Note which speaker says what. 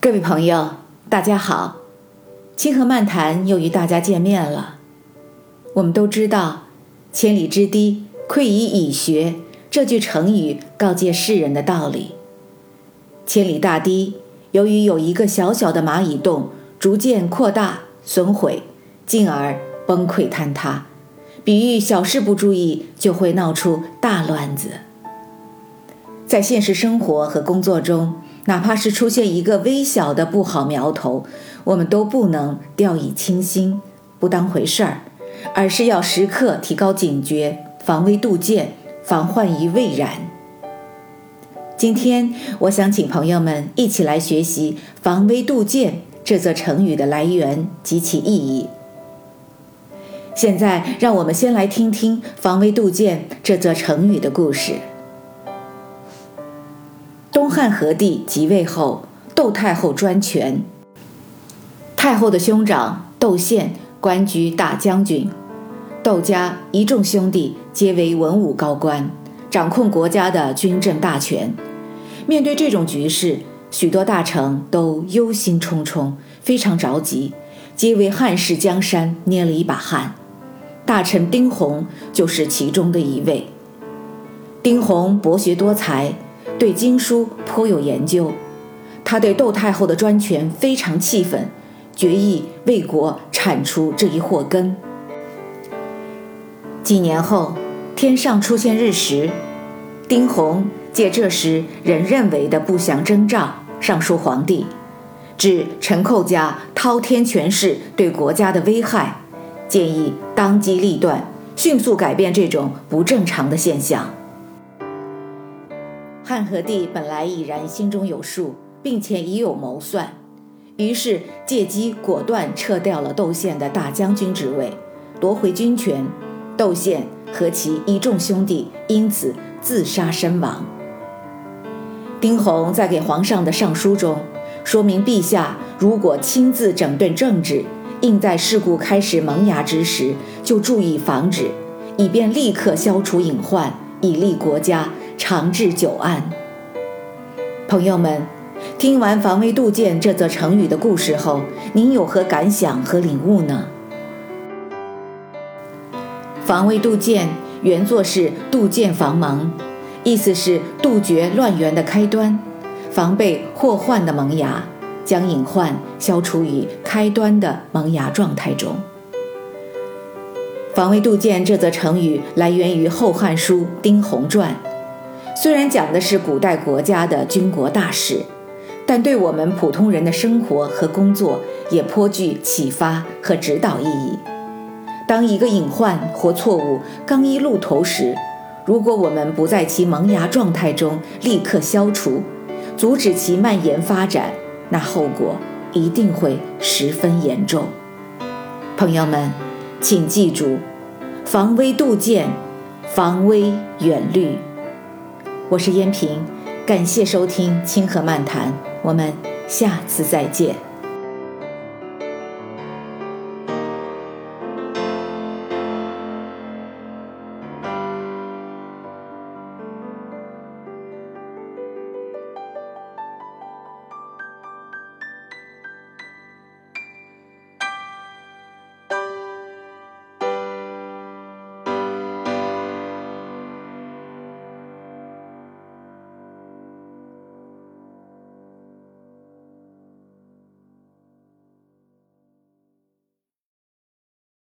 Speaker 1: 各位朋友，大家好，清河漫谈又与大家见面了。我们都知道“千里之堤，溃于蚁穴”这句成语告诫世人的道理。千里大堤，由于有一个小小的蚂蚁洞，逐渐扩大、损毁，进而崩溃坍塌，比喻小事不注意就会闹出大乱子。在现实生活和工作中，哪怕是出现一个微小的不好苗头，我们都不能掉以轻心，不当回事儿，而是要时刻提高警觉，防微杜渐，防患于未然。今天，我想请朋友们一起来学习“防微杜渐”这则成语的来源及其意义。现在，让我们先来听听“防微杜渐”这则成语的故事。东汉和帝即位后，窦太后专权。太后的兄长窦宪官居大将军，窦家一众兄弟皆为文武高官，掌控国家的军政大权。面对这种局势，许多大臣都忧心忡忡，非常着急，皆为汉室江山捏了一把汗。大臣丁弘就是其中的一位。丁弘博学多才。对经书颇有研究，他对窦太后的专权非常气愤，决意为国铲除这一祸根。几年后，天上出现日食，丁弘借这时人认为的不祥征兆，上书皇帝，指陈寇家滔天权势对国家的危害，建议当机立断，迅速改变这种不正常的现象。汉和帝本来已然心中有数，并且已有谋算，于是借机果断撤掉了窦宪的大将军职位，夺回军权。窦宪和其一众兄弟因此自杀身亡。丁弘在给皇上的上书中说明，陛下如果亲自整顿政治，应在事故开始萌芽之时就注意防止，以便立刻消除隐患，以利国家。长治久安。朋友们，听完“防微杜渐”这则成语的故事后，您有何感想和领悟呢？“防微杜渐”原作是“杜渐防萌”，意思是杜绝乱源的开端，防备祸患的萌芽，将隐患消除于开端的萌芽状态中。“防微杜渐”这则成语来源于《后汉书·丁弘传》。虽然讲的是古代国家的军国大事，但对我们普通人的生活和工作也颇具启发和指导意义。当一个隐患或错误刚一露头时，如果我们不在其萌芽状态中立刻消除，阻止其蔓延发展，那后果一定会十分严重。朋友们，请记住：防微杜渐，防微远虑。我是燕平，感谢收听清河漫谈，我们下次再见。